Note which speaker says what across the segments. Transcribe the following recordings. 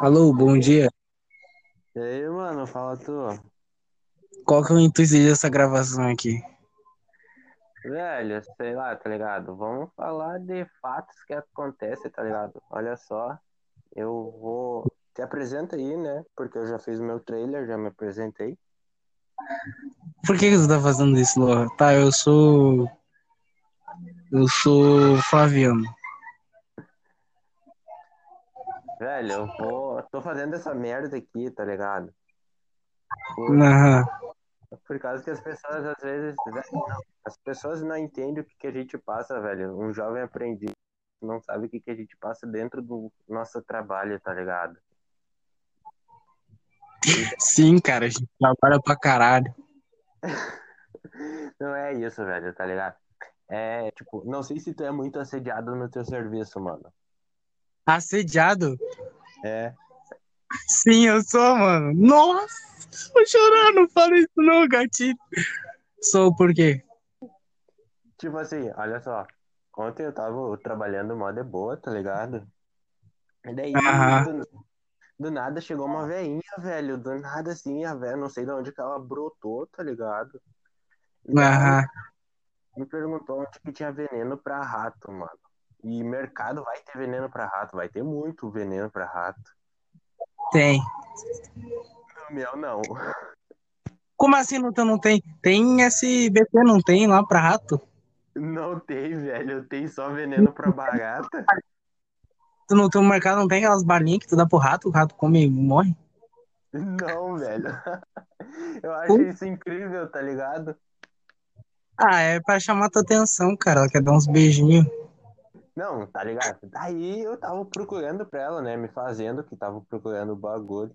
Speaker 1: Alô, bom dia.
Speaker 2: E aí, mano, fala tu.
Speaker 1: Qual que é o intuito dessa gravação aqui?
Speaker 2: Velho, sei lá, tá ligado? Vamos falar de fatos que acontecem, tá ligado? Olha só, eu vou. Te apresenta aí, né? Porque eu já fiz o meu trailer, já me apresentei.
Speaker 1: Por que, que você tá fazendo isso, Laura? Tá, eu sou. Eu sou Flaviano.
Speaker 2: Velho, eu vou. Tô fazendo essa merda aqui, tá ligado? Por,
Speaker 1: Aham.
Speaker 2: por causa que as pessoas às vezes. velho, não, as pessoas não entendem o que, que a gente passa, velho. Um jovem aprendiz não sabe o que, que a gente passa dentro do nosso trabalho, tá ligado?
Speaker 1: Sim, cara, a gente trabalha pra caralho.
Speaker 2: Não é isso, velho, tá ligado? É, tipo, não sei se tu é muito assediado no teu serviço, mano.
Speaker 1: Assediado?
Speaker 2: É.
Speaker 1: Sim, eu sou, mano. Nossa, vou chorar, não fala isso não, gatinho. Sou por quê?
Speaker 2: Tipo assim, olha só. Ontem eu tava trabalhando mó de boa, tá ligado? E daí, do, do nada chegou uma veinha, velho. Do nada assim, a véia, não sei de onde que ela brotou, tá ligado? E daí me perguntou onde que tinha veneno pra rato, mano. E mercado vai ter veneno pra rato, vai ter muito veneno pra rato.
Speaker 1: Tem.
Speaker 2: No meu, não.
Speaker 1: Como assim não, tem- não tem? Tem SBT, não tem lá pra rato?
Speaker 2: Não tem, velho. Tem só veneno pra barata.
Speaker 1: Tu no teu mercado não tem aquelas balinhas que tu dá pro rato, o rato come e morre?
Speaker 2: Não, velho. Eu acho isso incrível, tá ligado?
Speaker 1: Ah, é pra chamar tua atenção, cara. Ela quer dar uns beijinhos.
Speaker 2: Não, tá ligado? Daí eu tava procurando pra ela, né? Me fazendo que tava procurando o bagulho.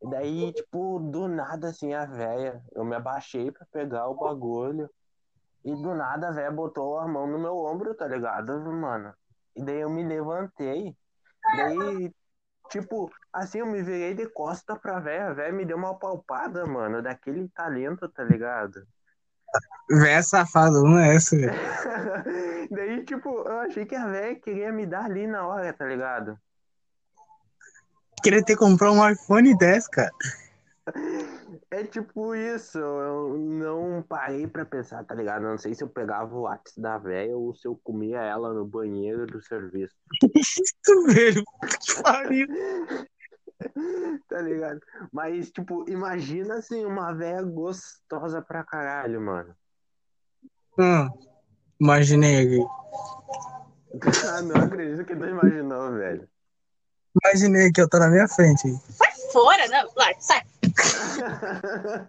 Speaker 2: E daí, tipo, do nada, assim, a véia, eu me abaixei pra pegar o bagulho. E do nada a véia botou a mão no meu ombro, tá ligado, mano? E daí eu me levantei. Daí, tipo, assim, eu me virei de costa pra véia. A véia me deu uma palpada, mano, daquele talento, tá ligado?
Speaker 1: Véia safada, não é essa, velho.
Speaker 2: Daí, tipo, eu achei que a véia queria me dar ali na hora, tá ligado?
Speaker 1: Queria ter comprado um iPhone 10, cara.
Speaker 2: É tipo isso, eu não parei pra pensar, tá ligado? Não sei se eu pegava o WhatsApp da véia ou se eu comia ela no banheiro do serviço,
Speaker 1: Isso, velho. Que pariu.
Speaker 2: tá ligado? Mas, tipo, imagina assim, uma véia gostosa pra caralho, mano.
Speaker 1: Hum, imaginei aqui.
Speaker 2: Ah, não acredito que tu imaginou, velho.
Speaker 1: Imaginei que eu tô na minha frente. aí.
Speaker 3: Fora, não, vai, sai.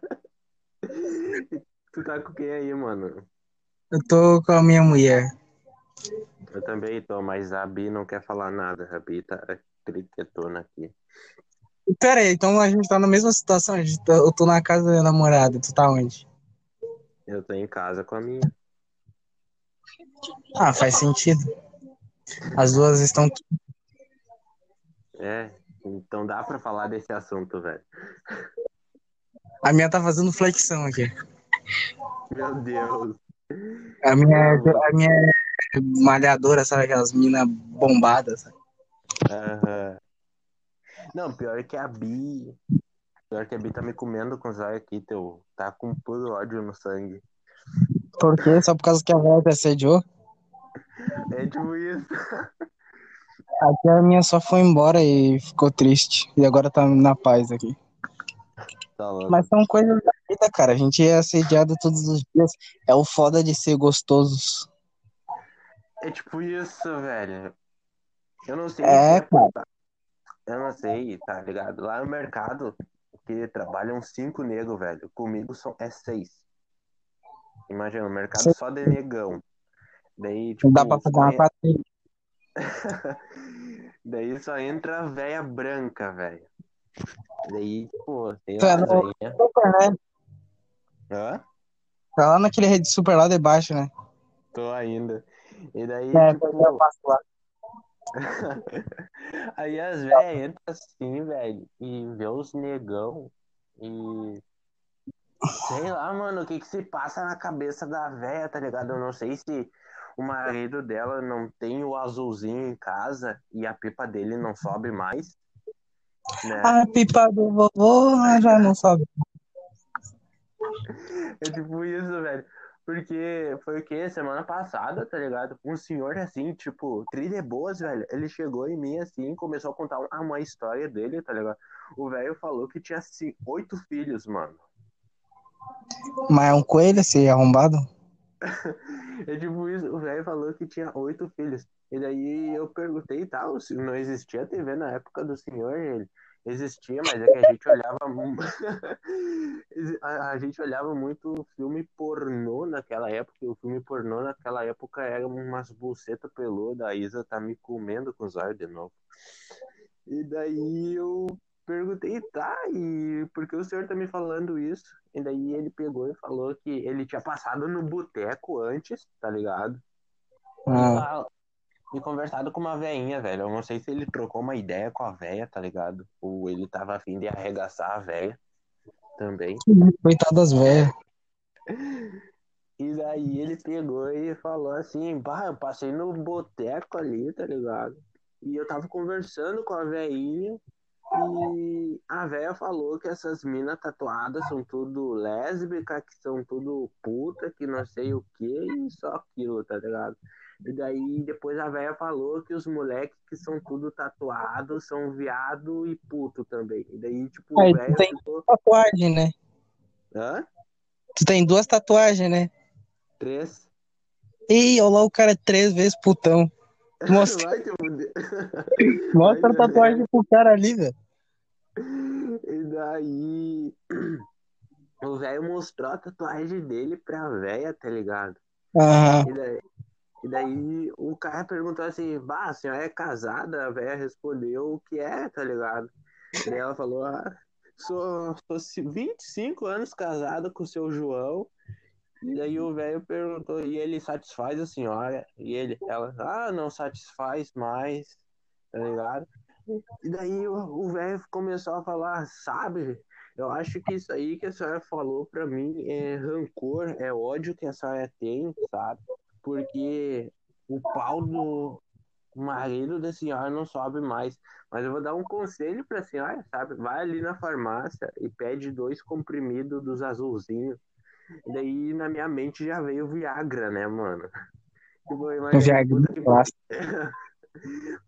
Speaker 2: tu tá com quem aí, mano?
Speaker 1: Eu tô com a minha mulher.
Speaker 2: Eu também tô, mas a Bi não quer falar nada. A Bi tá triquetona aqui.
Speaker 1: Pera aí, então a gente tá na mesma situação. Tá- eu tô na casa da minha namorada. Tu tá onde?
Speaker 2: Eu tô em casa com a minha.
Speaker 1: Ah, faz sentido. As duas estão.
Speaker 2: É, então dá pra falar desse assunto, velho.
Speaker 1: A minha tá fazendo flexão aqui.
Speaker 2: Meu Deus.
Speaker 1: A minha, a minha é malhadora, sabe? Aquelas minas bombadas. sabe?
Speaker 2: Aham. Não, pior que a Bi. Pior que a Bi tá me comendo com os olhos aqui, teu. Tá com puro ódio no sangue.
Speaker 1: Por quê? Só por causa que a velha te assediou?
Speaker 2: É tipo isso.
Speaker 1: Aqui a minha só foi embora e ficou triste. E agora tá na paz aqui.
Speaker 2: Tá.
Speaker 1: Mas são coisas da vida, cara. A gente é assediado todos os dias. É o foda de ser gostosos.
Speaker 2: É tipo isso, velho. Eu não sei
Speaker 1: É,
Speaker 2: se
Speaker 1: cara.
Speaker 2: Eu não sei, tá ligado? Lá no mercado, que trabalham cinco negros, velho. Comigo são, é seis. Imagina, o mercado só de negão. Daí,
Speaker 1: Não
Speaker 2: tipo,
Speaker 1: dá pra fazer uma
Speaker 2: en-
Speaker 1: quadrilha.
Speaker 2: Daí só entra a véia branca, velho. Daí, sei
Speaker 1: Tu é
Speaker 2: lá,
Speaker 1: no-. Super, né?
Speaker 2: Hã?
Speaker 1: Tá lá naquele rede super lá debaixo, né?
Speaker 2: Tô ainda. E daí,
Speaker 1: É,
Speaker 2: tipo,
Speaker 1: eu passo lá.
Speaker 2: aí as velhas entram assim, velho, e vê os negão e. Sei lá, mano, o que que se passa na cabeça da véia, tá ligado? Eu não sei se o marido dela não tem o azulzinho em casa e a pipa dele não sobe mais. Né?
Speaker 1: A pipa do vovô já não sobe.
Speaker 2: É tipo isso, velho. Porque foi o quê? Semana passada, tá ligado? Um senhor assim, tipo, trilha boas, velho. Ele chegou em mim assim, começou a contar uma, história dele, tá ligado? O velho falou que tinha assim, oito filhos, mano.
Speaker 1: Mas é um coelho esse arrombado?
Speaker 2: É tipo isso, o velho falou que tinha oito filhos. E daí eu perguntei e tal, se não existia TV na época do senhor, ele existia, mas é que a gente olhava a, gente olhava muito filme pornô naquela época, e o filme pornô naquela época era umas bucetas peludas, a Isa tá me comendo com os olhos de novo. E daí eu perguntei, tá, e por que o senhor tá me falando isso? E daí ele pegou e falou que ele tinha passado no boteco antes, tá ligado?
Speaker 1: Ah,
Speaker 2: E conversado com uma veinha, velho. Eu não sei se ele trocou uma ideia com a véia, tá ligado? Ou ele tava afim de arregaçar a véia também.
Speaker 1: coitado das velhas.
Speaker 2: E daí ele pegou e falou assim, bah, eu passei no boteco ali, tá ligado? E eu tava conversando com a veinha e a véia falou que essas minas tatuadas são tudo lésbica, que são tudo puta, que não sei o que e só aquilo, tá ligado? E daí depois a véia falou que os moleques que são tudo tatuados são viado e puto também. E daí, tipo,
Speaker 1: tu
Speaker 2: velho
Speaker 1: tem
Speaker 2: ficou.
Speaker 1: tatuagem, né?
Speaker 2: Hã?
Speaker 1: Tu tem duas tatuagens, né?
Speaker 2: Três.
Speaker 1: Ih, olha lá o cara três vezes putão. Mostra,
Speaker 2: Vai
Speaker 1: mostra a
Speaker 2: Vai,
Speaker 1: tatuagem pro cara ali, velho.
Speaker 2: E daí o velho mostrou a tatuagem dele pra véia, tá ligado?
Speaker 1: Ah,
Speaker 2: E daí, e daí o cara perguntou assim, bah, a senhora é casada? A véia respondeu que é, tá ligado? E ela falou, ah, sou, sou 25 anos casada com o seu João. E daí o velho perguntou, e ele satisfaz a senhora? E ele, ela, ah, não satisfaz mais, tá ligado? E daí o velho começou a falar, sabe? Eu acho que isso aí que a senhora falou pra mim é rancor, é ódio que a senhora tem, sabe? Porque o pau do marido da senhora não sobe mais. Mas eu vou dar um conselho pra senhora, sabe? Vai ali na farmácia e pede dois comprimidos dos azulzinhos. Daí na minha mente já veio Viagra, né, mano? Tipo,
Speaker 1: Viagra
Speaker 2: puta que.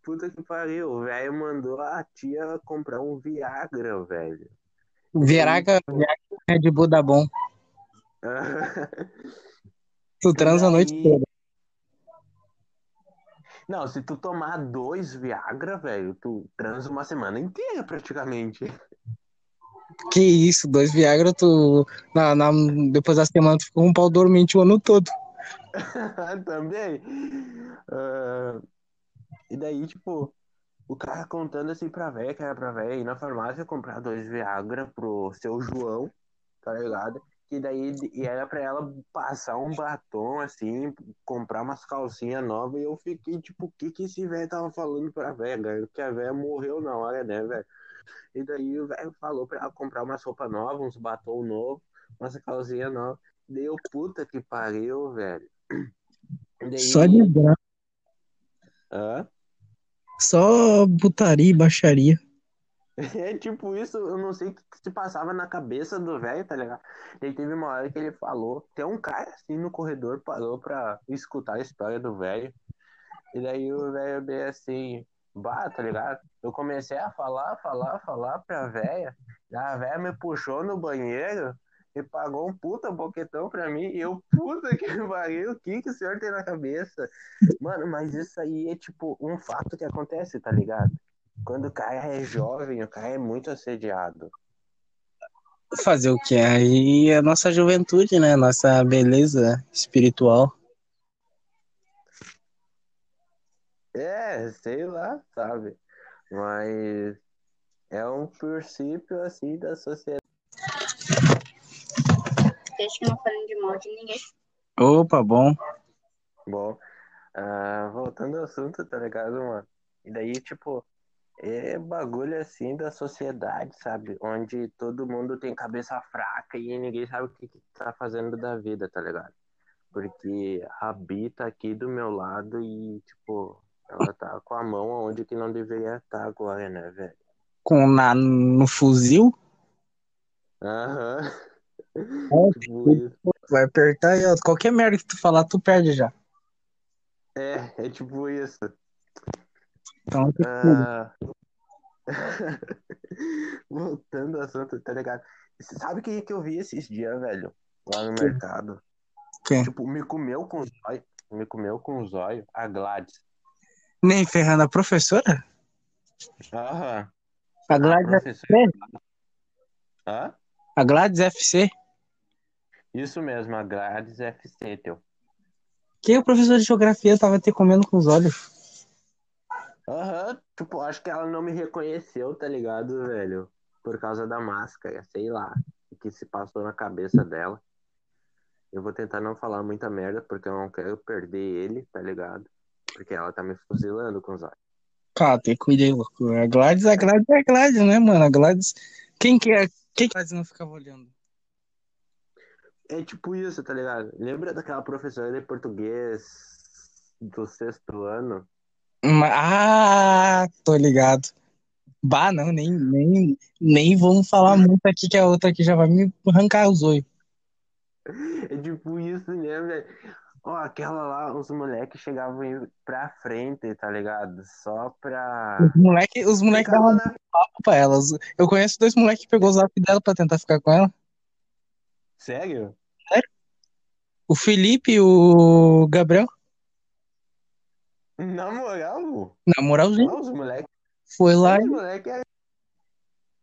Speaker 2: Puta que pariu, o velho mandou a tia comprar um Viagra, velho.
Speaker 1: Viagra, Viagra é de Buda bom. Tu transa a noite toda.
Speaker 2: Não, se tu tomar dois Viagra, velho, tu transa uma semana inteira praticamente.
Speaker 1: Que isso, dois Viagra, tu. Na, na- depois da semana tu ficou com um pau dormente o ano todo.
Speaker 2: Também. Ah, e daí, tipo, o cara contando assim pra véia, que era pra véia ir na farmácia comprar dois Viagra pro seu João, tá ligado? Que daí e era pra ela passar um batom, assim, comprar umas calcinhas novas, e eu fiquei, tipo, o que que esse velho tava falando pra velho? Que a véia morreu na hora, né, velho? E daí o velho falou pra ela comprar umas roupas novas, uns batom novo, umas calcinhas novas. Deu puta que pariu, velho. Daí-
Speaker 1: Só desgraça.
Speaker 2: Hã?
Speaker 1: Só putaria e baixaria.
Speaker 2: É tipo isso, eu não sei o que se passava na cabeça do velho, tá ligado? Daí teve uma hora que ele falou, tem um cara assim no corredor parou pra escutar a história do velho. E daí o velho bem assim, bah, tá ligado? Eu comecei a falar, falar, falar pra véia. A véia me puxou no banheiro e pagou um puta boquetão pra mim. E eu, puta que pariu, o que, que o senhor tem na cabeça? Mano, mas isso aí é tipo um fato que acontece, tá ligado? Quando o cara é jovem, o cara é muito assediado.
Speaker 1: Fazer o que? Aí é a nossa juventude, né? Nossa beleza espiritual.
Speaker 2: É, sei lá, sabe? Mas é um princípio assim da sociedade.
Speaker 3: Desde que não falem de mal de ninguém.
Speaker 1: Opa, bom.
Speaker 2: Bom, ah, voltando ao assunto, tá ligado, mano? E daí, tipo, é bagulho assim da sociedade, sabe? Onde todo mundo tem cabeça fraca e ninguém sabe o que, que tá fazendo da vida, tá ligado? porque a Bi tá aqui do meu lado e, tipo, ela tá com a mão onde que não deveria estar agora, né, velho?
Speaker 1: Com na, no fuzil,
Speaker 2: Aham. Tipo
Speaker 1: vai apertar e qualquer merda que tu falar, tu perde já.
Speaker 2: É, é tipo isso.
Speaker 1: Então, tipo,
Speaker 2: Ah, Voltando ao assunto, tá ligado? Você sabe quem é que eu vi esses dias, velho? Lá no mercado.
Speaker 1: Quem?
Speaker 2: Tipo, me comeu com os olhos. Me comeu com os olhos a Gladys.
Speaker 1: nem ferrando a professora?
Speaker 2: Aham.
Speaker 1: A
Speaker 2: A
Speaker 1: Gladys
Speaker 2: professora.
Speaker 1: FC?
Speaker 2: Hã?
Speaker 1: A Gladys FC?
Speaker 2: Isso mesmo, a Gladys FC, teu.
Speaker 1: Que o professor de geografia tava te comendo com os olhos?
Speaker 2: Aham, tipo, acho que ela não me reconheceu, tá ligado, velho? Por causa da máscara, sei lá. O que se passou na cabeça dela. Eu vou tentar não falar muita merda, porque eu não quero perder ele, tá ligado? Porque ela tá me fuzilando com os olhos.
Speaker 1: Cara, tem cuidar, louco. A Gladys, a Gladys é a Gladys, né, mano? A Gladys. Quem que é? Quem que Gladys não ficava olhando?
Speaker 2: É tipo isso, tá ligado? Lembra daquela professora de português do sexto ano?
Speaker 1: Ah, tô ligado. Bah, não, nem, nem, nem vamos falar muito aqui que a outra aqui já vai me arrancar os olhos.
Speaker 2: É tipo isso, né, velho? Ó, aquela lá, os moleques chegavam pra frente, tá ligado? Só pra.
Speaker 1: Os moleques os moleque davam
Speaker 2: na
Speaker 1: papo pra elas. Eu conheço dois moleques que pegou o zap dela pra tentar ficar com ela.
Speaker 2: Sério?
Speaker 1: O Felipe e o Gabriel.
Speaker 2: Na moral?
Speaker 1: Na moralzinha,
Speaker 2: Ó, os moleques.
Speaker 1: foi lá.
Speaker 2: Os moleques é.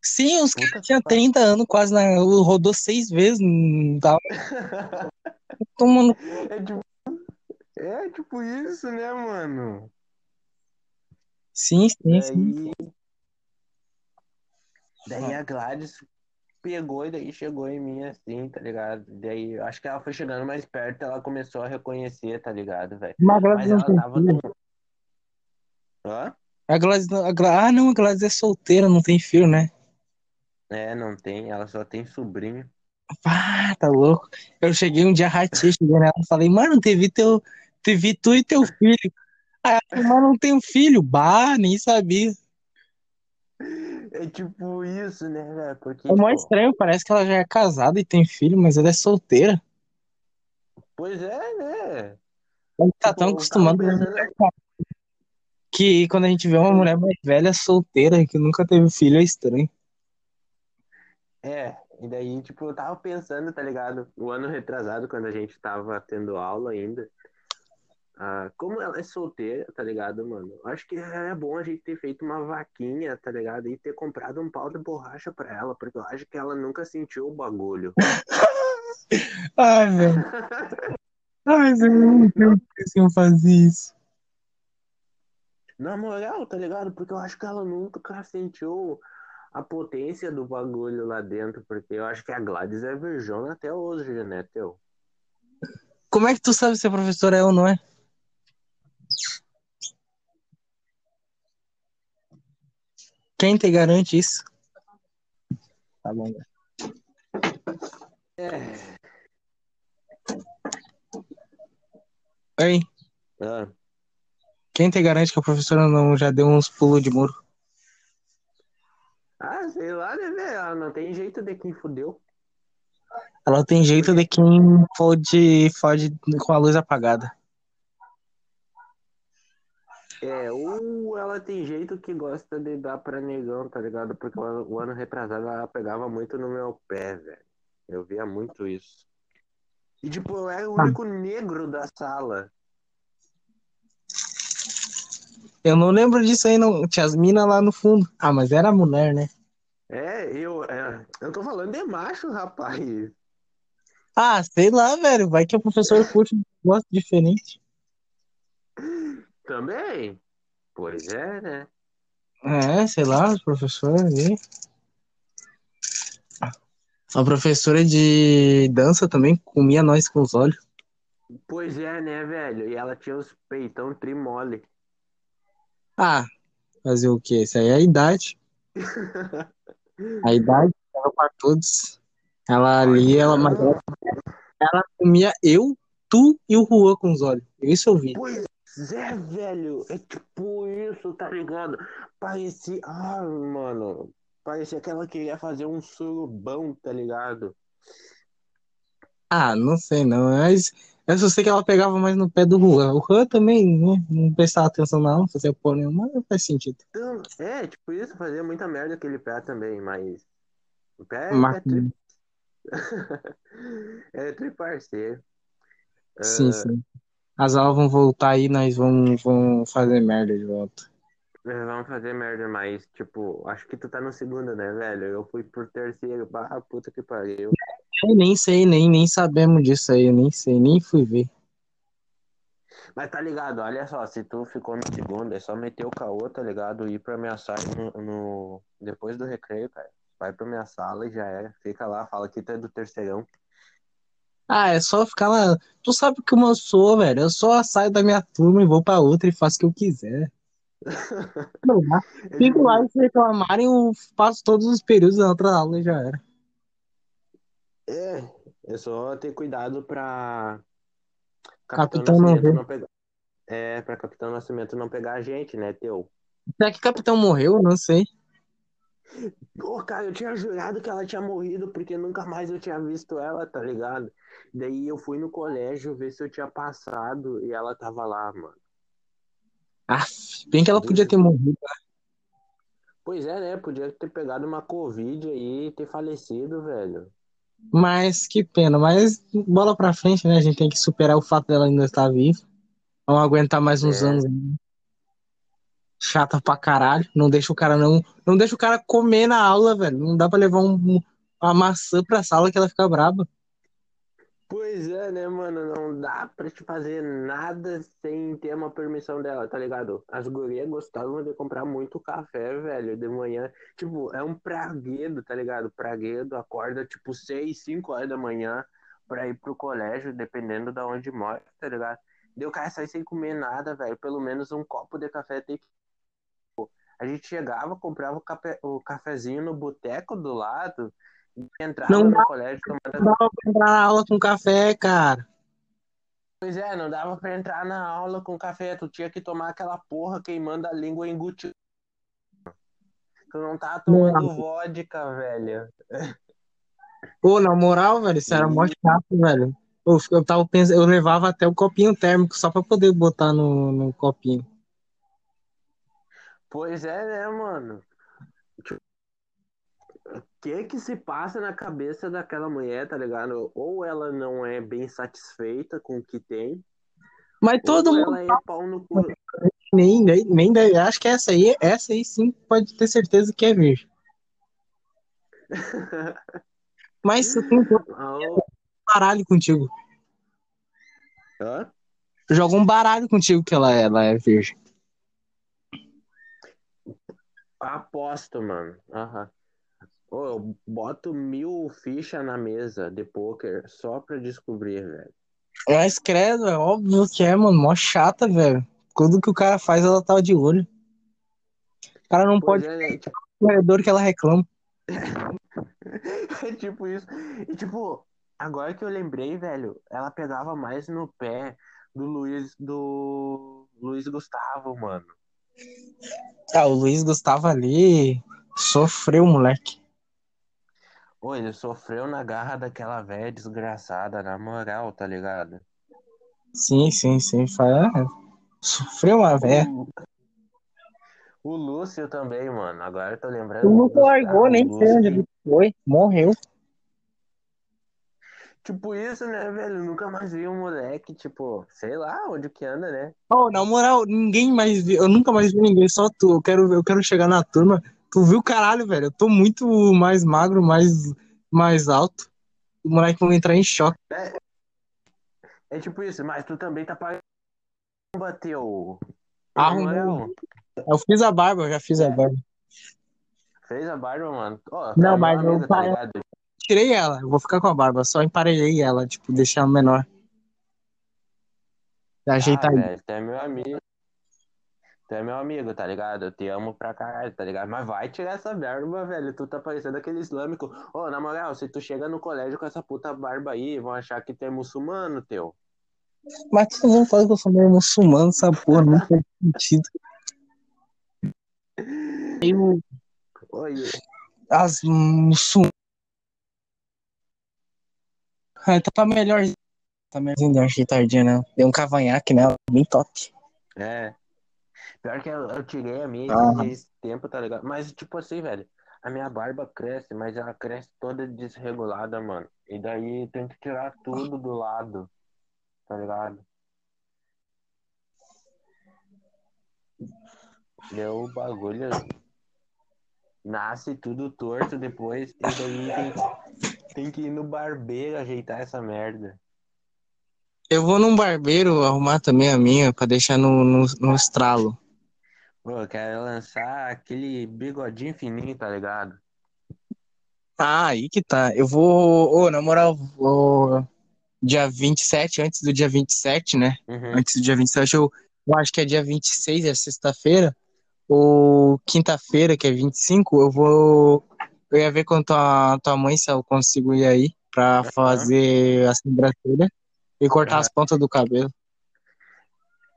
Speaker 1: Sim, os caras tinham
Speaker 2: que pariu.
Speaker 1: 30 anos, quase na, rodou seis vezes. Não tava tomando.
Speaker 2: É tipo. É tipo isso, né, mano?
Speaker 1: Sim, sim, sim.
Speaker 2: Daí. Daí a Gladys pegou e daí chegou em mim assim, tá ligado? Daí acho que ela foi chegando mais perto, ela começou a reconhecer, tá ligado, velho?
Speaker 1: Mas a
Speaker 2: Mas
Speaker 1: não
Speaker 2: ela tava
Speaker 1: filho.
Speaker 2: Hã?
Speaker 1: A Gladys, a Gla- Ah, não, a Gladys é solteira, não tem filho, né?
Speaker 2: É, não tem, ela só tem sobrinho.
Speaker 1: Ah, tá louco. Eu cheguei um dia ratinho, cheguei nela e falei, mano, teve teu, teve tu e teu filho. Aí ela falou, mas não tenho filho. Bah, nem sabia.
Speaker 2: É tipo isso, né, velho? Porque,
Speaker 1: É mó
Speaker 2: tipo,
Speaker 1: estranho, parece que ela já é casada e tem filho, mas ela é solteira.
Speaker 2: pois é, né?
Speaker 1: Ela tá
Speaker 2: Tipo,
Speaker 1: tão
Speaker 2: eu
Speaker 1: acostumada
Speaker 2: tava pensando-
Speaker 1: que quando a gente vê uma mulher mais velha, solteira, que nunca teve filho, é estranho.
Speaker 2: É, e daí, tipo, eu tava pensando, tá ligado? O ano retrasado, quando a gente tava tendo aula ainda, ah, como ela é solteira, tá ligado, mano? Acho que é bom a gente ter feito uma vaquinha, tá ligado? E ter comprado um pau de borracha pra ela, porque eu acho que ela nunca sentiu o bagulho.
Speaker 1: Ai, velho. Ai, eu não tenho que eu fazer isso.
Speaker 2: Na moral, tá ligado? Porque eu acho que ela nunca sentiu a potência do bagulho lá dentro, porque eu acho que a Gladys é virgona até hoje, né, teu?
Speaker 1: Como é que tu sabe se a professora é ou não é? Quem te garante isso? Tá bom.
Speaker 2: É.
Speaker 1: Ei,
Speaker 2: Ah,
Speaker 1: quem te garante que a professora não já deu uns pulos de muro?
Speaker 2: ah, sei lá, né, velho? Ela não tem jeito de quem fudeu.
Speaker 1: Ela tem jeito de quem fode, fode com a luz apagada.
Speaker 2: É, ou ela tem jeito que gosta de dar pra negão, tá ligado? Porque o ano, o ano retrasado ela pegava muito no meu pé, velho. Eu via muito isso. E, tipo, eu era o único negro da sala.
Speaker 1: Eu não lembro disso aí, não. Tinha as minas lá no fundo. Ah, mas era mulher, né?
Speaker 2: É, eu, é, eu tô falando de macho, rapaz.
Speaker 1: Ah, sei lá, velho. Vai que o professor curte um gosto diferente.
Speaker 2: Também? Pois é, né?
Speaker 1: É, sei lá, os professores aí. A professora de dança também comia nós com os olhos.
Speaker 2: Pois é, né, velho? E ela tinha os peitão trimole.
Speaker 1: Ah, fazer o quê? Isso aí é a idade. A idade era pra todos. Ela ali, ela, mas ela, ela comia eu tu e o Juan com os olhos. Isso eu vi.
Speaker 2: Pois é, velho. É tipo isso, tá ligado? Parecia. Ah, mano. Parecia que ela queria fazer um surubão, tá ligado?
Speaker 1: Ah, não sei não, mas eu só sei que ela pegava mais no pé do Juan. O Juan também né, não prestava atenção não, não fazia porra nenhuma, mas faz sentido.
Speaker 2: Então, é, tipo isso, fazia muita merda aquele pé também, mas. O pé é,
Speaker 1: Mas-
Speaker 2: é tri. é tri parceiro.
Speaker 1: Sim, sim. As aulas vão voltar aí, nós vamos, vamos fazer merda de volta.
Speaker 2: É, Vamos fazer merda, mas, tipo, acho que tu tá no segundo, né, velho? Eu fui por terceiro, barra puta que pariu.
Speaker 1: Eu nem sei, nem, nem sabemos disso aí, eu nem sei, nem fui ver.
Speaker 2: Mas tá ligado, olha só, se tu ficou no segundo, é só meter o caô, tá ligado? Ir pra minha sala no, no- depois do recreio, cara. Vai pra minha sala e já era. Fica lá, fala que tu é do terceirão.
Speaker 1: Ah, é só ficar lá. Tu sabe como eu sou, velho. Eu só saio da minha turma e vou pra outra e faço o que eu quiser. Não dá. Fico lá e se reclamarem, eu passo todos os períodos da outra aula e já era.
Speaker 2: É, é só ter cuidado pra
Speaker 1: Capitão
Speaker 2: Nascimento
Speaker 1: ver.
Speaker 2: não pegar. É, pra Capitão Nascimento não pegar a gente, né, teu?
Speaker 1: Será que capitão morreu? Não sei.
Speaker 2: Pô, cara, eu tinha jurado que ela tinha morrido porque nunca mais eu tinha visto ela, tá ligado? Daí eu fui no colégio ver se eu tinha passado e ela tava lá, mano.
Speaker 1: Aff, bem que ela podia ter morrido.
Speaker 2: Pois é, né? Podia ter pegado uma Covid aí e ter falecido, velho.
Speaker 1: Mas que pena. Mas bola pra frente, né? A gente tem que superar o fato dela ainda estar viva. Vamos aguentar mais uns
Speaker 2: É.
Speaker 1: anos ainda. Chata pra caralho. Não deixa o cara não. Não deixa o cara comer na aula, velho. Não dá pra levar um, uma maçã pra sala que ela fica braba.
Speaker 2: Pois é, né, mano? Não dá pra te fazer nada sem ter uma permissão dela, tá ligado? As gurias gostavam de comprar muito café, velho, de manhã. Tipo, é um praguedo, tá ligado? Praguedo acorda tipo 6, 5 horas da manhã pra ir pro colégio, dependendo da onde mora, tá ligado? Deu cara sai sem comer nada, velho. Pelo menos um copo de café tem que. A gente chegava, comprava o, o cafezinho no boteco do lado, entrava
Speaker 1: Não
Speaker 2: no
Speaker 1: dá.
Speaker 2: colégio tomando
Speaker 1: Não dá pra entrar na aula com café, cara.
Speaker 2: Pois é, não dava pra entrar na aula com café, tu tinha que tomar aquela porra queimando a língua engutindo. Tu não tá tomando vodka, velho.
Speaker 1: Pô, na moral, velho, isso era mó chato, velho. Eu, eu tava pensando, eu levava até o copinho térmico só pra poder botar no, no copinho.
Speaker 2: Pois é, né, mano? O que que se passa na cabeça daquela mulher, tá ligado? Ou ela não é bem satisfeita com o que tem,
Speaker 1: Mas todo mundo
Speaker 2: ela é pau no cu.
Speaker 1: nem, nem, nem deve. Acho que essa aí, essa aí sim pode ter certeza que é virgem. Mas eu tenho um
Speaker 2: Ah,
Speaker 1: baralho contigo.
Speaker 2: Hã?
Speaker 1: Eu jogo um baralho contigo que ela, ela é virgem.
Speaker 2: Aposto, mano. Aham. Ô, eu boto mil fichas na mesa de pôquer só pra descobrir, velho.
Speaker 1: Mas credo, é óbvio que é, mano. Mó chata, velho. Tudo que o cara faz, ela tá de olho. O cara não
Speaker 2: Pois
Speaker 1: pode
Speaker 2: é, né? Tipo,
Speaker 1: o corredor que ela reclama.
Speaker 2: é tipo isso. E tipo, agora que eu lembrei, velho, ela pegava mais no pé do Luiz, do Luiz Gustavo, mano.
Speaker 1: Ah, o Luiz Gustavo ali sofreu, moleque.
Speaker 2: Ô, ele sofreu na garra daquela velha desgraçada, na moral, tá ligado?
Speaker 1: Sim, sim, sim. Fala, é, Sofreu uma véia.
Speaker 2: O, o Lúcio também, mano. Agora eu tô lembrando. Do
Speaker 1: nunca largou,
Speaker 2: Gustavo,
Speaker 1: nem
Speaker 2: o
Speaker 1: sei
Speaker 2: Lúcio.
Speaker 1: onde ele foi. Morreu.
Speaker 2: Tipo isso, né, velho? Nunca mais vi um moleque, tipo, sei lá onde que anda, né?
Speaker 1: Oh, na moral, ninguém mais viu. Eu nunca mais vi ninguém, só tu. Eu quero, eu quero chegar na turma. Tu viu, caralho, velho? Eu tô muito mais magro, mais, mais alto. O moleque vai entrar em choque.
Speaker 2: É tipo isso, mas tu também tá pagando bateu.
Speaker 1: Arrumou.
Speaker 2: Moral,
Speaker 1: Eu fiz a barba, eu já fiz a barba.
Speaker 2: Fez a barba, mano. Tu
Speaker 1: Não,
Speaker 2: é
Speaker 1: mas eu
Speaker 2: tá?
Speaker 1: Tirei ela, eu vou ficar com a barba, só emparelhei ela, tipo, deixar ela menor. Ajeitar
Speaker 2: Ah, velho, tu é meu amigo. Tu é meu amigo, tá ligado? Eu te amo pra caralho, tá ligado? Mas vai tirar essa barba, velho. Tu tá parecendo aquele islâmico. Ô, na moral, se tu chega no colégio com essa puta barba aí, vão achar que tu é muçulmano, teu.
Speaker 1: Mas todo mundo fala que eu sou meio muçulmano, essa porra não faz sentido. Eu,
Speaker 2: Oi,
Speaker 1: as muçulmanas. Ah, então tá melhor. Tá melhorzinho, deu uma ajeitadinha, né? Deu um cavanhaque nela, bem top.
Speaker 2: É. Pior que eu, eu tirei a minha
Speaker 1: Ah.
Speaker 2: esse tempo, tá ligado? Mas, tipo assim, velho, a minha barba cresce, mas ela cresce toda desregulada, mano. E daí tem que tirar tudo do lado, tá ligado? Deu o bagulho. Nasce tudo torto depois, e daí tem, tem que ir no barbeiro ajeitar essa merda.
Speaker 1: Eu vou num barbeiro arrumar também a minha pra deixar no, no, no estralo.
Speaker 2: Pô, eu quero lançar aquele bigodinho fininho, tá ligado?
Speaker 1: Ah, aí que tá. Eu vou. Ô, na moral, vou... dia 27, antes do dia 27, né?
Speaker 2: Uhum.
Speaker 1: Antes do dia 27, eu, eu acho que é dia 26, é sexta-feira. Ou quinta-feira, que é 25, eu vou. Eu ia ver com tua, tua mãe se eu consigo ir aí pra fazer a sobrancelha e cortar
Speaker 2: Aham.
Speaker 1: as pontas do cabelo.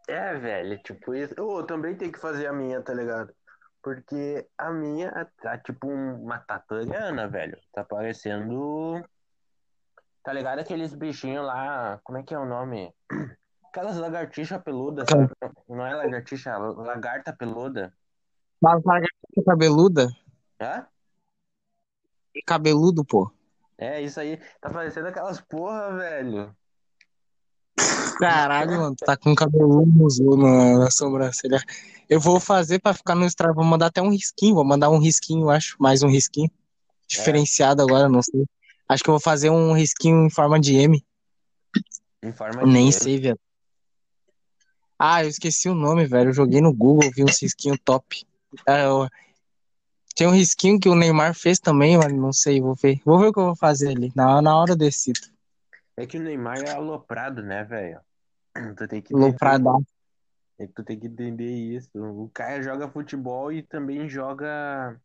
Speaker 2: É, velho, tipo isso. Eu também tenho que fazer a minha, tá ligado? Porque a minha tá tipo um- uma tatariana, velho. Tá parecendo. Tá ligado aqueles bichinhos lá. Como é que é o nome? Aquelas lagartixas peludas, sabe? Não é lagartixa, lagarta peluda.
Speaker 1: Mas lagartixa cabeluda?
Speaker 2: Hã?
Speaker 1: Cabeludo, pô.
Speaker 2: É, isso aí. Tá parecendo aquelas porra, velho.
Speaker 1: Caralho, mano, tá com cabelo museu na, na sobrancelha. Eu vou fazer pra ficar no estrado, vou mandar até um risquinho, vou mandar um risquinho, acho, mais um risquinho. Diferenciado agora, não sei. Acho que eu vou fazer um risquinho em forma de M.
Speaker 2: Em forma de.
Speaker 1: Nem
Speaker 2: M.
Speaker 1: sei, velho. Ah, eu esqueci o nome, velho. Eu joguei no Google, vi uns risquinhos top. Ah, eu- Tem um risquinho que o Neymar fez também, mas não sei, vou ver. Vou ver o que eu vou fazer ali. Na, na hora eu decido.
Speaker 2: É que o Neymar é aloprado, né, velho? Tu tem que
Speaker 1: dar.
Speaker 2: É que tu tem que entender isso. O cara joga futebol e também joga.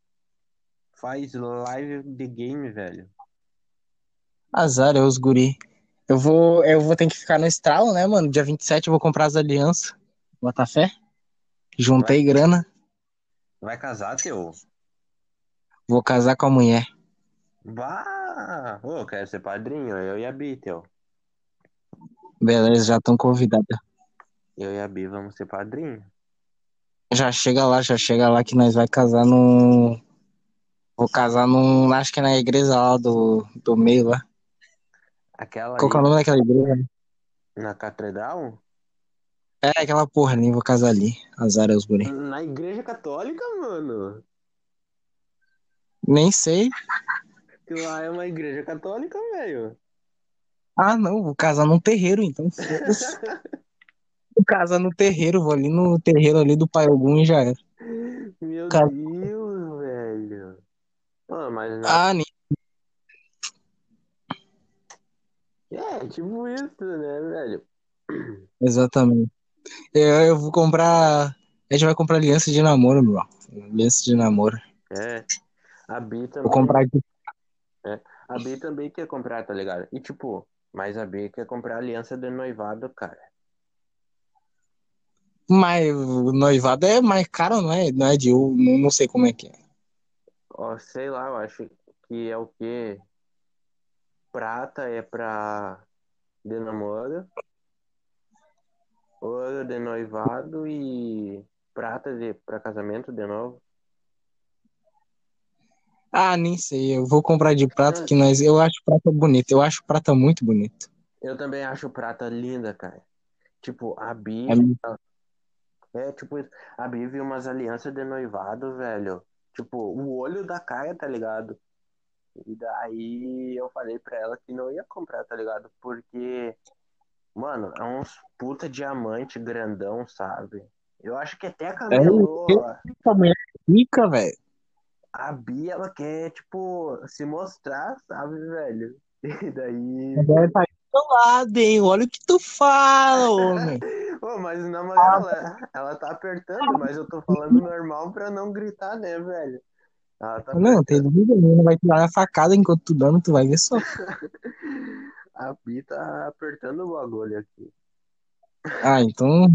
Speaker 2: Faz live de game, velho.
Speaker 1: Azar, é os guri. Eu vou, eu vou ter que ficar no estralo, né, mano? Dia 27 eu vou comprar as alianças. Bota fé? Juntei grana.
Speaker 2: Vai casar, teu?
Speaker 1: Vou casar com a mulher.
Speaker 2: Bah! Ô, eu quero ser padrinho, eu e a Bi, teu.
Speaker 1: Beleza, já estão convidadas.
Speaker 2: Eu e a Bi vamos ser padrinho.
Speaker 1: Já chega lá, já chega lá que nós vai casar no. Vou casar num. Acho que é na igreja lá do, do meio lá.
Speaker 2: Aquela
Speaker 1: Qual que é o nome daquela igreja?
Speaker 2: na catedral?
Speaker 1: É aquela porra ali, vou casar ali. Azar é os guri.
Speaker 2: Na igreja católica, mano.
Speaker 1: Nem sei.
Speaker 2: Que lá é uma igreja católica, velho.
Speaker 1: Ah, não, vou casar num terreiro, então. Vou casar no terreiro, vou ali no terreiro ali do Pai Ogum e já era.
Speaker 2: Meu
Speaker 1: Cara.
Speaker 2: Deus, velho. Mano, mas na...
Speaker 1: Ah, nem.
Speaker 2: É, tipo isso, né, velho?
Speaker 1: Exatamente. Eu, eu vou comprar. A gente vai comprar aliança de namoro, meu. Aliança de namoro.
Speaker 2: É. A Bi também.
Speaker 1: Vou comprar de.
Speaker 2: A B também quer comprar, tá ligado? E tipo, mas a B quer comprar aliança de noivado, cara.
Speaker 1: Mas noivado é mais caro, não é? Não é de ouro, não, sei como é que é.
Speaker 2: Ó, sei lá, eu acho que é o quê? Prata é pra de namoro, ouro de noivado e prata de pra casamento de novo.
Speaker 1: Ah, nem sei. Eu vou comprar de prata que nós. Eu acho prata bonito. Eu acho prata muito bonito.
Speaker 2: Eu também acho prata linda, cara. Tipo, a Bi.
Speaker 1: É
Speaker 2: É, tipo, a Bi viu umas alianças de noivado, velho. Tipo, o olho da cara, tá ligado? E daí eu falei pra ela que não ia comprar, tá ligado? Porque, mano, é uns puta diamante grandão, sabe? Eu acho que até a
Speaker 1: Essa mulher é rica, velho.
Speaker 2: A Bi, ela quer, tipo, se mostrar, sabe, velho? E daí.
Speaker 1: Agora tá do lado, hein? Olha o que tu fala, homem.
Speaker 2: Pô, mas na moral, ela, ela tá apertando, mas eu tô falando normal pra não gritar, né, velho? Tá
Speaker 1: Não, tem dúvida nenhuma. Vai tirar a facada enquanto tu dando, tu vai ver só.
Speaker 2: A Bi tá apertando o bagulho aqui.
Speaker 1: Ah, então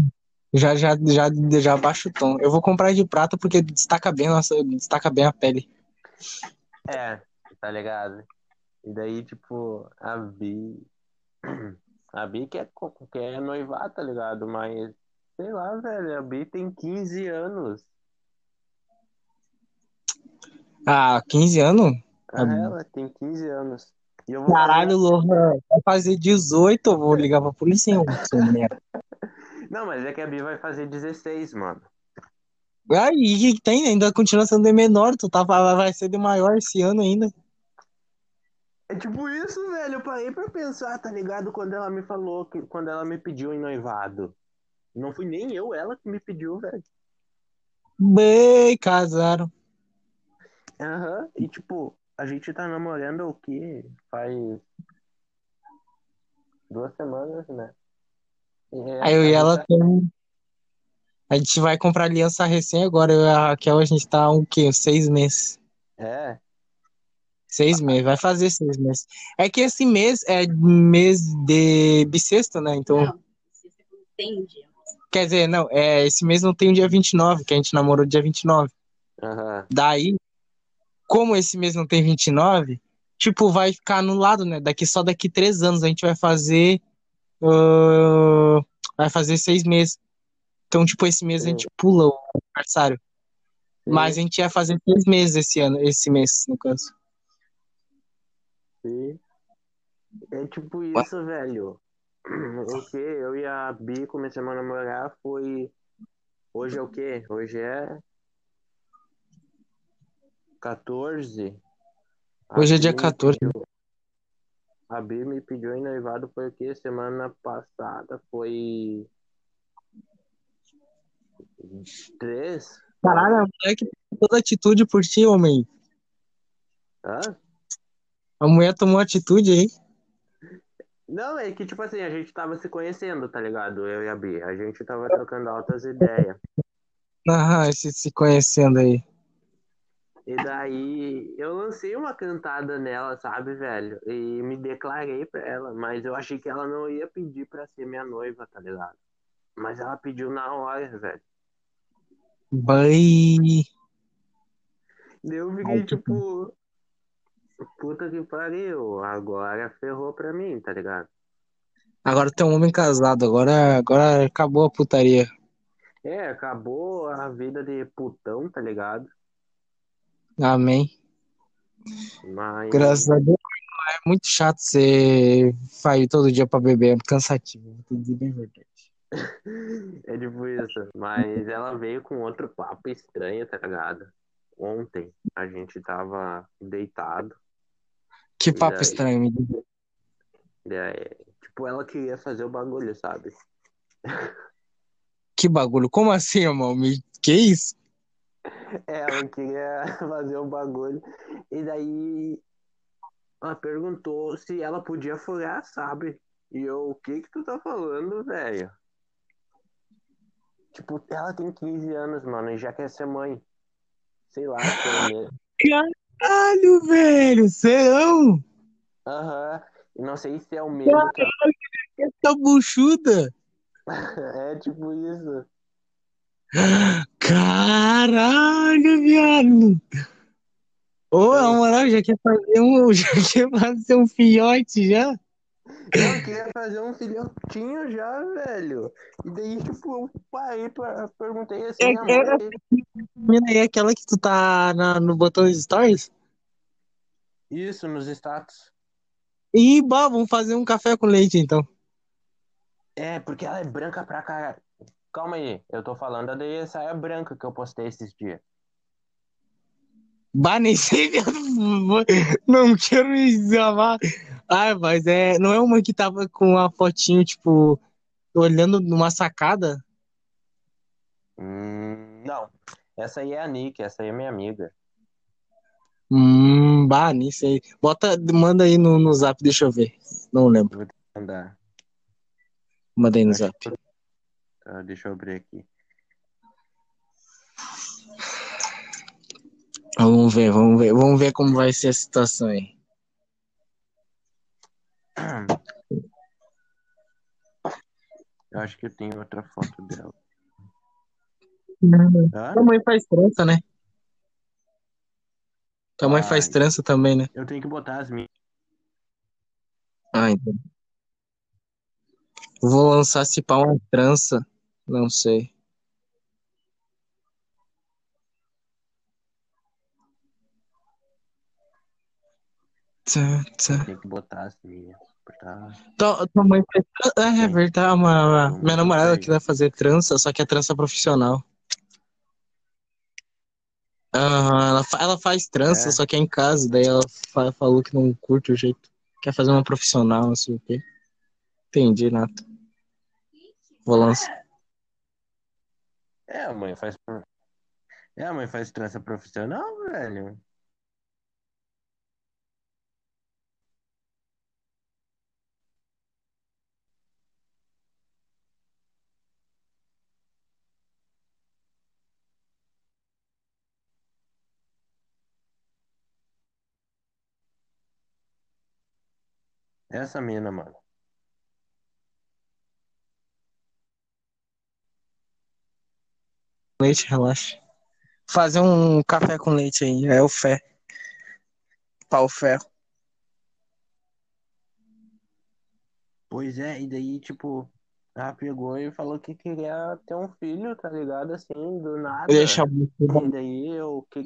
Speaker 1: já, já, já, já baixa o tom. Eu vou comprar de prata porque destaca bem, nossa, destaca bem a pele.
Speaker 2: É, tá ligado? E daí, tipo, a Bi. A Bi quer, quer noivar, tá ligado? Mas, sei lá, velho, a Bi tem 15 anos.
Speaker 1: Ah, 15 anos?
Speaker 2: Ah,
Speaker 1: Bi.
Speaker 2: ela tem 15 anos. Vou
Speaker 1: Caralho, Lohan, vai fazer 18, eu vou ligar pra polícia, seu merda.
Speaker 2: Não, mas é que a Bi vai fazer 16, mano.
Speaker 1: Aí, que que tem? Ainda continua sendo de menor, tu tá, vai ser de maior esse ano ainda.
Speaker 2: É tipo isso, velho. Eu parei pra pensar, tá ligado? Quando ela me falou, que, quando ela me pediu em noivado. Não fui nem eu, ela que me pediu, velho.
Speaker 1: Bem, casaram.
Speaker 2: Aham. E tipo, a gente tá namorando o quê? Faz duas semanas, né? E
Speaker 1: Aí eu e ela
Speaker 2: gente
Speaker 1: tem. A gente vai comprar aliança recém agora. Eu e a Raquel, a gente tá um quê? Seis meses.
Speaker 2: tá- É,
Speaker 1: Seis meses, vai fazer seis meses. É que esse mês é mês de bissexto, né? Então,
Speaker 3: Não, você entende.
Speaker 1: quer dizer, não, é, esse mês não tem o dia 29, que a gente namorou dia 29.
Speaker 2: aham.
Speaker 1: Daí, como esse mês não tem 29, tipo, vai ficar anulado, né? Daqui só daqui três anos a gente vai fazer. Ah, vai fazer seis meses. Então, tipo, esse mês a gente pula o aniversário. Mas a gente ia fazer seis meses esse ano, esse mês, no caso.
Speaker 2: Sim. É tipo isso, velho. O que? Eu e a Bi começamos a namorar foi. Hoje é o quê? Hoje é. 14. A
Speaker 1: Hoje é dia
Speaker 2: me
Speaker 1: 14.
Speaker 2: pediu- A Bi me pediu em noivado foi o quê? Semana passada foi. Três?
Speaker 1: Caralho, a mulher que tem toda atitude por ti, homem.
Speaker 2: Hã?
Speaker 1: A mulher tomou atitude aí.
Speaker 2: Não, é que, tipo assim, a gente tava se conhecendo, tá ligado? Eu e a Bi. A gente tava trocando altas ideias.
Speaker 1: Ah, se, se conhecendo aí.
Speaker 2: E daí eu lancei uma cantada nela, sabe, velho? E me declarei pra ela, mas eu achei que ela não ia pedir pra ser minha noiva, tá ligado? Mas ela pediu na hora, velho. Daí eu fiquei tipo. Puta que pariu, agora ferrou pra mim, tá ligado?
Speaker 1: Agora tem um homem casado, agora, agora acabou a putaria.
Speaker 2: É, acabou a vida de putão, tá ligado?
Speaker 1: Amém.
Speaker 2: Mas.
Speaker 1: Graças a Deus. É muito chato você sair todo dia pra beber, é cansativo, vou dizer bem verdade.
Speaker 2: É tipo isso. Mas ela veio com outro papo estranho, tá ligado? Ontem a gente tava deitado.
Speaker 1: Que papo
Speaker 2: E aí?
Speaker 1: estranho,
Speaker 2: daí, tipo, ela queria fazer o bagulho, sabe?
Speaker 1: Que bagulho, como assim, irmão? Que isso?
Speaker 2: É, ela queria fazer o bagulho. E daí ela perguntou se ela podia furar, sabe? E eu, o que que tu tá falando, velho? Tipo, ela tem 15 anos, mano, e já quer ser mãe. Sei lá.
Speaker 1: Caralho, velho, serão?
Speaker 2: Aham. E não sei se é o medo que ela...
Speaker 1: Essa buchuda.
Speaker 2: É tipo isso.
Speaker 1: Caralho, viado. Ô, na moral, já quer fazer um, já quer fazer um filhote já?
Speaker 2: Eu queria fazer um filhotinho já, velho. E daí, tipo, eu parei pra perguntei assim,
Speaker 1: É,
Speaker 2: amor,
Speaker 1: Menina aí, aquela que tu tá na- no botão stories?
Speaker 2: isso nos status.
Speaker 1: Ih, bah, vamos fazer um café com leite então.
Speaker 2: É, porque ela é branca pra caralho. Calma aí, eu tô falando da saia branca que eu postei esses dias.
Speaker 1: Bah, nem sei, não quero me desamar. Ah, mas é, não é uma que tava com a fotinho, tipo, olhando numa sacada?
Speaker 2: Hum, não. Essa aí é a Nick, essa aí é minha amiga.
Speaker 1: Hum, bah, nem sei. Bota, manda aí no, no zap, deixa eu ver. Não lembro.
Speaker 2: Andar.
Speaker 1: Manda aí no zap.
Speaker 2: Tá, deixa eu abrir aqui.
Speaker 1: Vamos ver, vamos ver, vamos ver como vai ser a situação aí.
Speaker 2: Eu acho que eu tenho outra foto dela. Hã?
Speaker 1: Tua mãe faz trança, né? Tua mãe faz trança também, né?
Speaker 2: Eu tenho que botar as minhas.
Speaker 1: Ah, então. Vou lançar se pá uma trança. Não sei. Tã.
Speaker 2: Eu tenho que botar as minhas. Tá?
Speaker 1: Tua, tua mãe faz trança. É, é verdade. Uma,
Speaker 2: Não
Speaker 1: minha namorada
Speaker 2: sei.
Speaker 1: queria fazer trança, só que é trança profissional. Aham, ela, fa- ela faz trança,
Speaker 2: É.
Speaker 1: só que é em casa. Daí ela fa- falou que não curte o jeito. Quer fazer uma profissional, não sei o quê. Entendi, Nato. Vou lançar.
Speaker 2: É, a mãe faz. É, a mãe faz trança profissional, velho. Essa mina, mano.
Speaker 1: Leite, relaxa. Fazer um café com leite aí, é o fé. Pau ferro.
Speaker 2: Pois é, e daí, tipo, ela pegou e falou que queria ter um filho, tá ligado? Assim, do nada.
Speaker 1: Deixa a
Speaker 2: E daí eu. Que...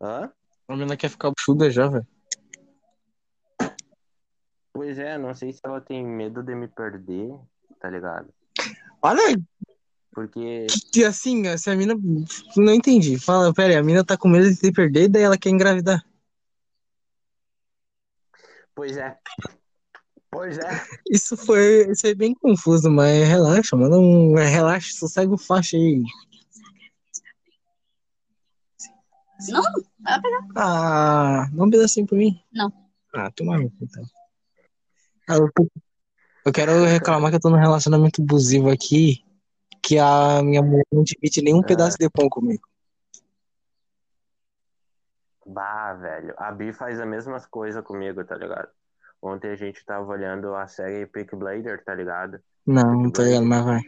Speaker 2: Hã?
Speaker 1: A menina quer ficar buchuda já, velho.
Speaker 2: Pois é, não sei se ela tem medo de me perder, tá ligado?
Speaker 1: Olha,
Speaker 2: Porque.
Speaker 1: que assim, se a mina. Não entendi. Fala, pera aí, a mina tá com medo de se perder, daí ela quer engravidar.
Speaker 2: Pois é. Pois é.
Speaker 1: Isso foi, isso é bem confuso, mas relaxa, manda um. Relaxa, sossega o faixa aí.
Speaker 3: Não, vai pegar.
Speaker 1: Ah, dá um pedacinho pra mim.
Speaker 3: Não.
Speaker 1: Ah, toma então. Ah, eu, eu quero reclamar que eu tô num relacionamento abusivo aqui, que a minha mulher não divide nenhum
Speaker 2: É.
Speaker 1: pedaço de pão comigo.
Speaker 2: Bah, velho. A Bi faz as mesmas coisas comigo, tá ligado? Ontem a gente tava olhando a série Peak Blader, tá ligado?
Speaker 1: Não, não tô ligado, mas vai.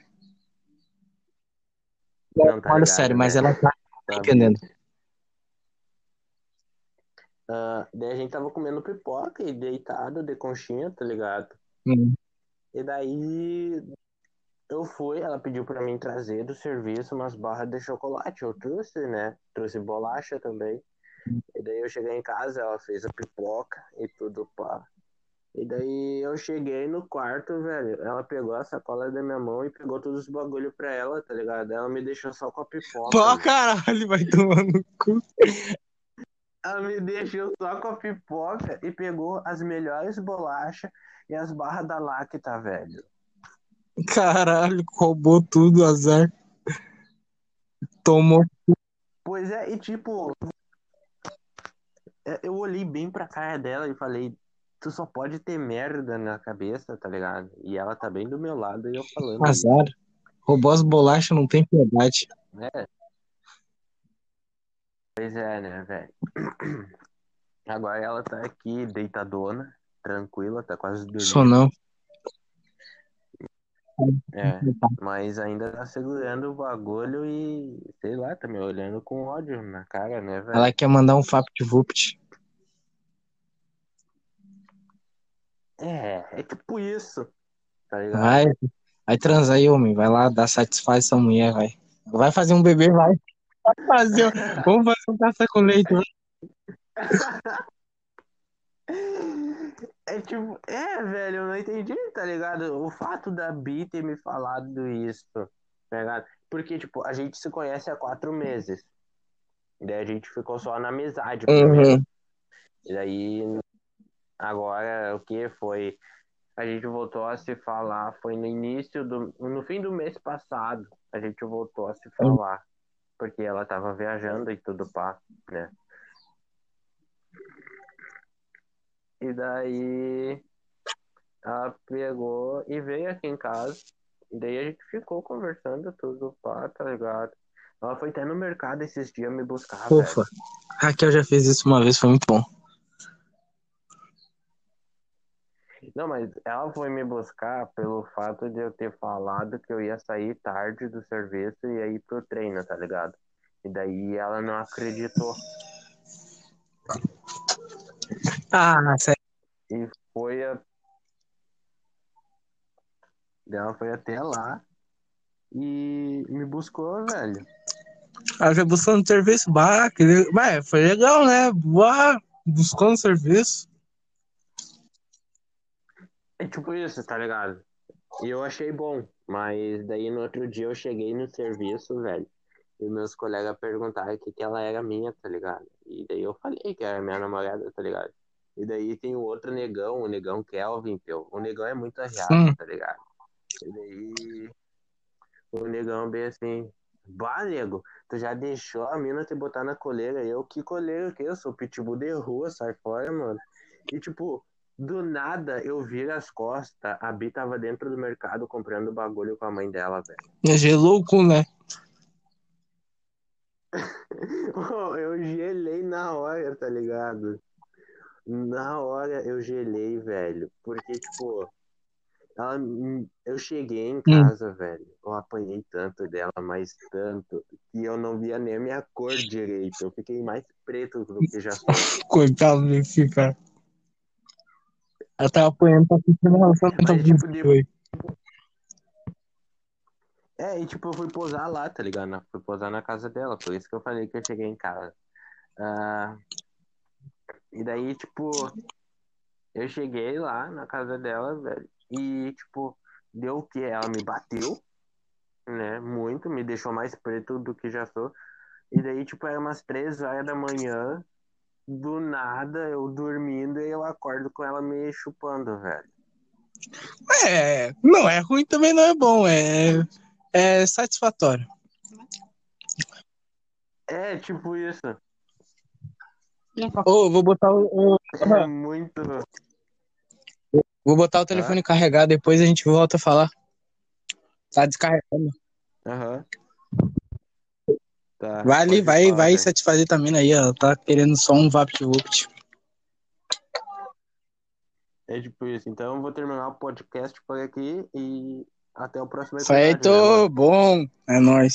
Speaker 2: Não tá
Speaker 1: Olha,
Speaker 2: ligado,
Speaker 1: sério, mas
Speaker 2: né?
Speaker 1: ela tá
Speaker 2: Tá
Speaker 1: entendendo.
Speaker 2: Ah, daí a gente tava comendo pipoca e deitado de conchinha, tá ligado?
Speaker 1: Hum.
Speaker 2: E daí eu fui, ela pediu pra mim trazer do serviço umas barras de chocolate. Eu trouxe, né? Trouxe bolacha também. E daí eu cheguei em casa, ela fez a pipoca e tudo pá. E daí eu cheguei no quarto, velho. Ela pegou a sacola da minha mão e pegou todos os bagulho pra ela, tá ligado? Ela me deixou só com a pipoca.
Speaker 1: Pô,
Speaker 2: mano.
Speaker 1: caralho, vai tomar no cu.
Speaker 2: Ela me deixou só com a pipoca e pegou as melhores bolachas e as barras da Lacta, velho.
Speaker 1: Caralho, roubou tudo, azar. Tomou.
Speaker 2: Pois é, e tipo, é, eu olhei bem pra cara dela e falei, tu só pode ter merda na cabeça, tá ligado? E ela tá bem do meu lado e eu falando.
Speaker 1: Azar. Roubou as bolachas, não tem piedade.
Speaker 2: É. Pois é, né, velho? Agora ela tá aqui deitadona, tranquila, tá quase dormindo.
Speaker 1: Sou não.
Speaker 2: É, mas ainda tá segurando o bagulho e, sei lá, tá me olhando com ódio na cara, né, velho?
Speaker 1: Ela quer mandar um FaptVupt.
Speaker 2: É, é tipo isso, tá ligado?
Speaker 1: Vai. Vai transar aí, homem. Vai lá, dá satisfação à mulher, vai. Vai fazer um bebê, vai. Vai fazer. um- Vamos fazer um café com leite, vai.
Speaker 2: É tipo, é, velho, eu não entendi, tá ligado? O fato da Bi ter me falado isso, tá ligado? Porque, tipo, a gente se conhece há quatro meses. Daí a gente ficou só na amizade.
Speaker 1: Uhum.
Speaker 2: E daí, agora, o que foi? A gente voltou a se falar, foi no início do. No fim do mês passado, a gente voltou a se falar. Porque ela tava viajando e tudo pá, né? E daí ela pegou e veio aqui em casa. E daí a gente ficou conversando tudo pá, tá ligado? Ela foi até no mercado esses dias me buscar,
Speaker 1: Ufa.
Speaker 2: velho.
Speaker 1: Raquel já fez isso uma vez, foi muito bom.
Speaker 2: Não, mas ela foi me buscar pelo fato de eu ter falado que eu ia sair tarde do serviço e ia ir pro treino, tá ligado? E daí ela não acreditou.
Speaker 1: Ah, sério.
Speaker 2: E foi a... Ela foi até lá e me buscou, velho.
Speaker 1: Ela já buscando serviço. Bah, que... le- Bah, foi legal, né? Bah, buscando serviço.
Speaker 2: É tipo isso, tá ligado? E eu achei bom, mas daí no outro dia eu cheguei no serviço, velho, e meus colegas perguntaram que, que ela era minha, tá ligado? E daí eu falei que era minha namorada, tá ligado? E daí tem o outro negão, o negão Kelvin, teu. O negão é muito arreado,
Speaker 1: Hum.
Speaker 2: tá ligado? E daí o negão bem assim, bah, nego, tu já deixou a mina te botar na coleira? Eu, que coleira que eu sou? Pitbull de rua, sai fora, mano. E tipo, do nada eu viro as costas, a Bi tava dentro do mercado comprando bagulho com a mãe dela, velho.
Speaker 1: Gelou o cu, né?
Speaker 2: eu gelei na hora, tá ligado? Na hora eu gelei, velho. Porque, tipo, ela, eu cheguei em casa, velho. Eu apanhei tanto dela, mas tanto, que eu não via nem a minha cor direito. Eu fiquei mais preto do que já sou.
Speaker 1: Coitado desse cara. Ela tava apanhando pra ficar
Speaker 2: Mas, tipo, de-
Speaker 1: foi.
Speaker 2: É, e tipo, eu fui posar lá, tá ligado? Fui posar na casa dela, por isso que eu falei que eu cheguei em casa. Ah, e daí, tipo, eu cheguei lá na casa dela, velho, e, tipo, deu o quê? Ela me bateu, né? Muito, me deixou mais preto do que já sou. E daí, tipo, era umas três horas da manhã, do nada, eu dormindo e eu acordo com ela me chupando, velho.
Speaker 1: É, não é ruim também, não é bom. É, é satisfatório.
Speaker 2: É, tipo isso.
Speaker 1: Ô, vou botar o,
Speaker 2: É muito.
Speaker 1: vou botar o telefone carregar, depois a gente volta a falar. Tá descarregando.
Speaker 2: Aham. Tá,
Speaker 1: Vai ali, vai,
Speaker 2: falar,
Speaker 1: vai
Speaker 2: velho.
Speaker 1: satisfazer também aí, ó. Tá querendo só um VaptVupt.
Speaker 2: É tipo isso. Então eu vou terminar o podcast por aqui e até o próximo
Speaker 1: Feito,
Speaker 2: episódio. né, mano?
Speaker 1: bom. É nóis.